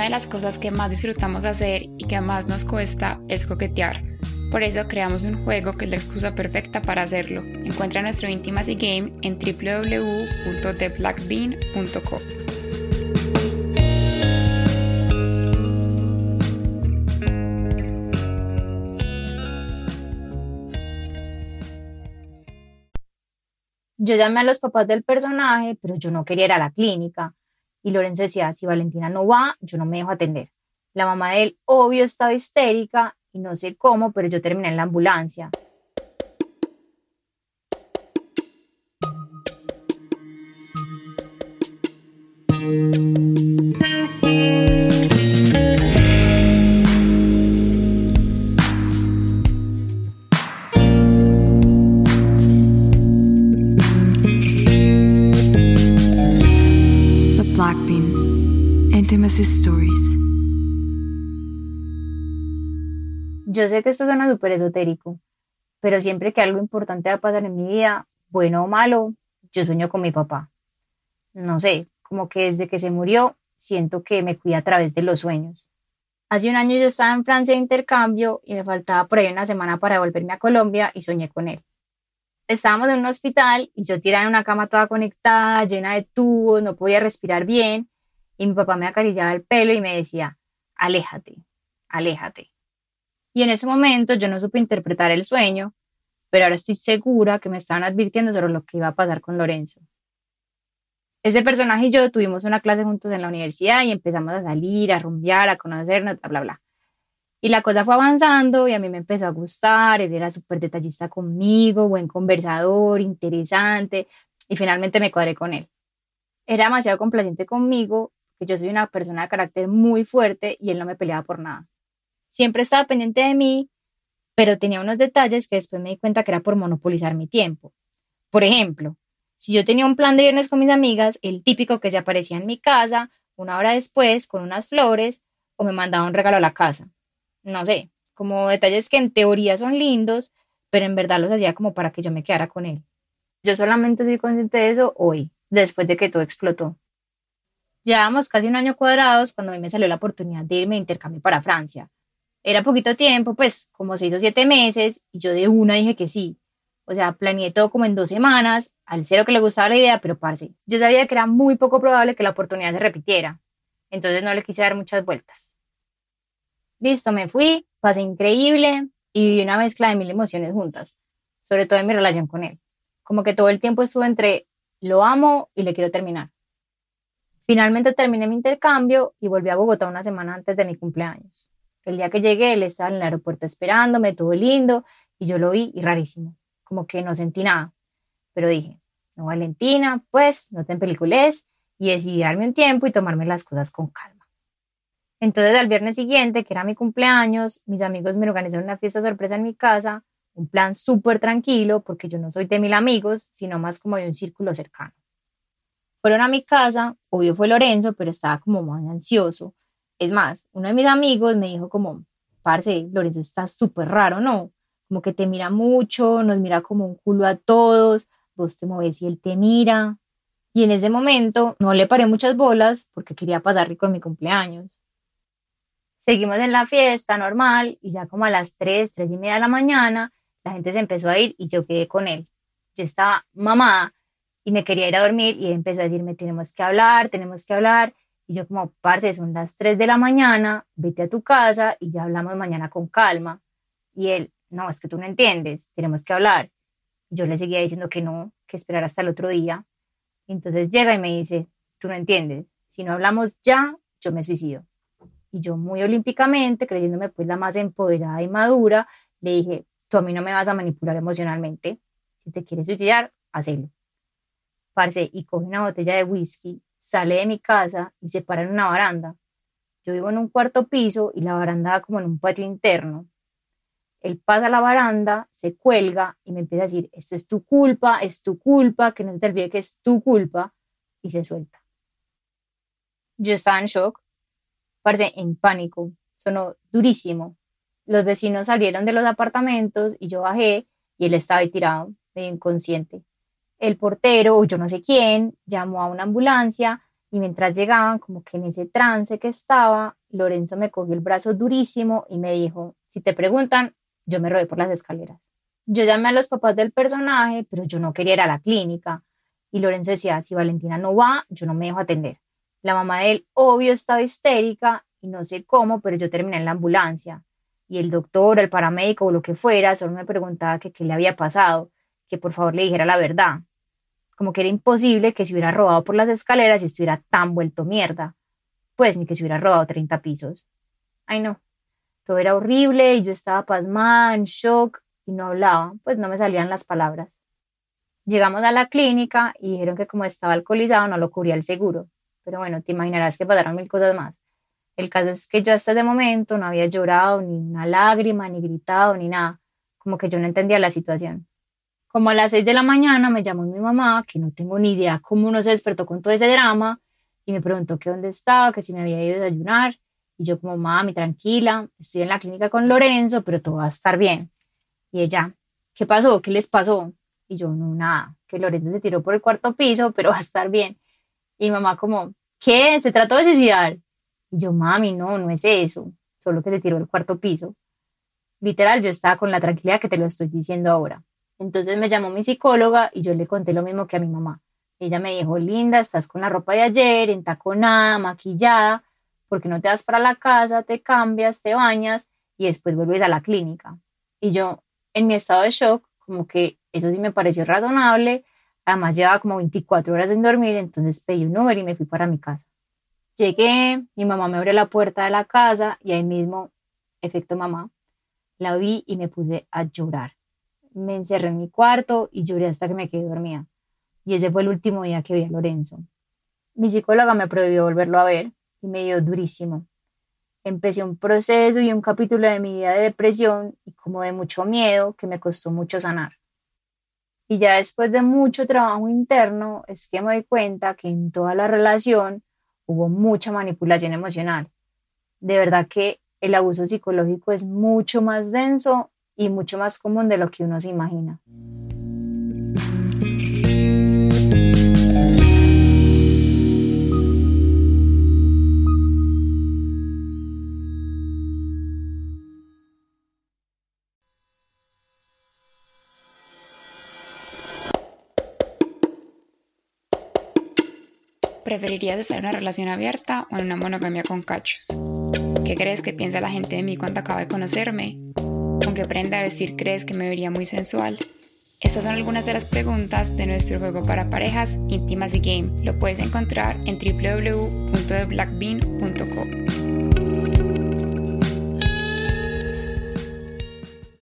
Una de las cosas que más disfrutamos hacer y que más nos cuesta es coquetear. Por eso creamos un juego que es la excusa perfecta para hacerlo. Encuentra nuestro Intimacy Game en www.theblackbean.co. Yo llamé a los papás del personaje, pero yo no quería ir a la clínica. Y Lorenzo decía, si Valentina no va, yo no me dejo atender. La mamá de él, obvio, estaba histérica y no sé cómo, pero yo terminé en la ambulancia. Yo sé que esto suena súper esotérico, pero siempre que algo importante va a pasar en mi vida, bueno o malo, yo sueño con mi papá. No sé, como que desde que se murió, siento que me cuida a través de los sueños. Hace un año yo estaba en Francia de intercambio y me faltaba por ahí una semana para volverme a Colombia y soñé con él. Estábamos en un hospital y yo tirada en una cama toda conectada, llena de tubos, no podía respirar bien y mi papá me acariciaba el pelo y me decía, aléjate, aléjate. Y en ese momento yo no supe interpretar el sueño, pero ahora estoy segura que me estaban advirtiendo sobre lo que iba a pasar con Lorenzo. Ese personaje y yo tuvimos una clase juntos en la universidad y empezamos a salir, a rumbear, a conocernos, bla, bla, bla. Y la cosa fue avanzando y a mí me empezó a gustar, él era súper detallista conmigo, buen conversador, interesante, y finalmente me cuadré con él. Era demasiado complaciente conmigo, que yo soy una persona de carácter muy fuerte y él no me peleaba por nada siempre estaba pendiente de mí, pero tenía unos detalles que después me di cuenta que era por monopolizar mi tiempo. Por ejemplo, si yo tenía un plan de viernes con mis amigas, el típico que se aparecía en mi casa una hora después con unas flores o me mandaba un regalo a la casa. No sé, como detalles que en teoría son lindos, pero en verdad los hacía como para que yo me quedara con él. Yo solamente soy consciente de eso hoy, después de que todo explotó. Llevábamos casi un año cuadrados cuando a mí me salió la oportunidad de irme de intercambio para Francia. Era poquito tiempo, pues como seis o siete meses, y yo de una dije que sí. O sea, planeé todo como en dos semanas, al cero que le gustaba la idea, pero parce, yo sabía que era muy poco probable que la oportunidad se repitiera. Entonces no le quise dar muchas vueltas. Listo, me fui, pasé increíble y viví una mezcla de mil emociones juntas, sobre todo en mi relación con él. Como que todo el tiempo estuve entre lo amo y le quiero terminar. Finalmente terminé mi intercambio y volví a Bogotá una semana antes de mi cumpleaños. El día que llegué, él estaba en el aeropuerto esperándome, todo lindo, y yo lo vi y rarísimo, como que no sentí nada. Pero dije, no, Valentina, pues no te peliculés, y decidí darme un tiempo y tomarme las cosas con calma. Entonces, al viernes siguiente, que era mi cumpleaños, mis amigos me organizaron una fiesta sorpresa en mi casa, un plan súper tranquilo, porque yo no soy de mil amigos, sino más como de un círculo cercano. Fueron a mi casa, obvio fue Lorenzo, pero estaba como muy ansioso, es más, uno de mis amigos me dijo como, parce, Lorenzo está súper raro, ¿no? Como que te mira mucho, nos mira como un culo a todos, vos te mueves y él te mira. Y en ese momento no le paré muchas bolas porque quería pasar rico en mi cumpleaños. Seguimos en la fiesta normal y ya como a las 3, 3 y media de la mañana, la gente se empezó a ir y yo quedé con él. Yo estaba mamada y me quería ir a dormir y él empezó a decirme, tenemos que hablar, tenemos que hablar. Y yo como, parce, son las 3 de la mañana, vete a tu casa y ya hablamos mañana con calma. Y él, no, es que tú no entiendes, tenemos que hablar. Yo le seguía diciendo que no, que esperar hasta el otro día. Entonces llega y me dice, tú no entiendes, si no hablamos ya, yo me suicido. Y yo muy olímpicamente, creyéndome pues la más empoderada y madura, le dije, tú a mí no me vas a manipular emocionalmente. Si te quieres suicidar, hazlo. Parce, y coge una botella de whisky sale de mi casa y se para en una baranda. Yo vivo en un cuarto piso y la baranda da como en un patio interno. Él pasa a la baranda, se cuelga y me empieza a decir, esto es tu culpa, es tu culpa, que no te olvides que es tu culpa, y se suelta. Yo estaba en shock, parece en pánico, sonó durísimo. Los vecinos salieron de los apartamentos y yo bajé y él estaba ahí tirado, medio inconsciente el portero o yo no sé quién llamó a una ambulancia Y mientras llegaban, como que en ese trance que estaba, Lorenzo me cogió el brazo durísimo y me dijo, si te preguntan, yo me rodé por las escaleras. Yo llamé a los papás del personaje, pero yo no quería ir a la clínica. Y Lorenzo decía, si Valentina no va, yo no me dejo atender. La mamá de él, obvio, estaba histérica y no sé cómo, pero yo terminé en la ambulancia. Y el doctor, el paramédico o lo que fuera, solo me preguntaba qué le había pasado, que por favor le dijera la verdad. Como que era imposible que se hubiera robado por las escaleras y estuviera tan vuelto mierda. Pues ni que se hubiera robado 30 pisos. Ay no, todo era horrible y yo estaba pasmada, en shock y no hablaba, pues no me salían las palabras. Llegamos a la clínica y dijeron que como estaba alcoholizado no lo cubría el seguro. Pero bueno, te imaginarás que pasaron mil cosas más. El caso es que yo hasta ese momento no había llorado ni una lágrima, ni gritado, ni nada. Como que yo no entendía la situación. Como a las seis de la mañana me llamó mi mamá, que no tengo ni idea cómo uno se despertó con todo ese drama, y me preguntó que dónde estaba, que si me había ido a desayunar. Y yo como, mami, tranquila, estoy en la clínica con Lorenzo, pero todo va a estar bien. Y ella, ¿qué pasó? ¿Qué les pasó? Y yo, no, nada, que Lorenzo se tiró por el cuarto piso, pero va a estar bien. Y mamá como, ¿qué? ¿Se trató de suicidar? Y yo, mami, no, no es eso, solo que se tiró el cuarto piso. Literal, yo estaba con la tranquilidad que te lo estoy diciendo ahora. Entonces me llamó mi psicóloga y yo le conté lo mismo que a mi mamá. Ella me dijo, Linda, estás con la ropa de ayer, entaconada, maquillada, porque no te vas para la casa, te cambias, te bañas y después vuelves a la clínica. Y yo, en mi estado de shock, como que eso sí me pareció razonable, Además llevaba como 24 horas sin dormir, entonces pedí un Uber y me fui para mi casa. Llegué, mi mamá me abrió la puerta de la casa y ahí mismo, efecto mamá, la vi y me puse a llorar. Me encerré en mi cuarto y lloré hasta que me quedé dormida. Y ese fue el último día que vi a Lorenzo. Mi psicóloga me prohibió volverlo a ver y me dio durísimo. Empecé un proceso y un capítulo de mi vida de depresión y como de mucho miedo que me costó mucho sanar. Y ya después de mucho trabajo interno es que me doy cuenta que en toda la relación hubo mucha manipulación emocional. De verdad que el abuso psicológico es mucho más denso y mucho más común de lo que uno se imagina. ¿Preferirías estar en una relación abierta o en una monogamia con cachos? ¿Qué crees que piensa la gente de mí cuando acaba de conocerme? ¿Con qué prenda vestir crees que me vería muy sensual? Estas son algunas de las preguntas de nuestro juego para parejas íntimas y game. Lo puedes encontrar en www.theblackbean.co.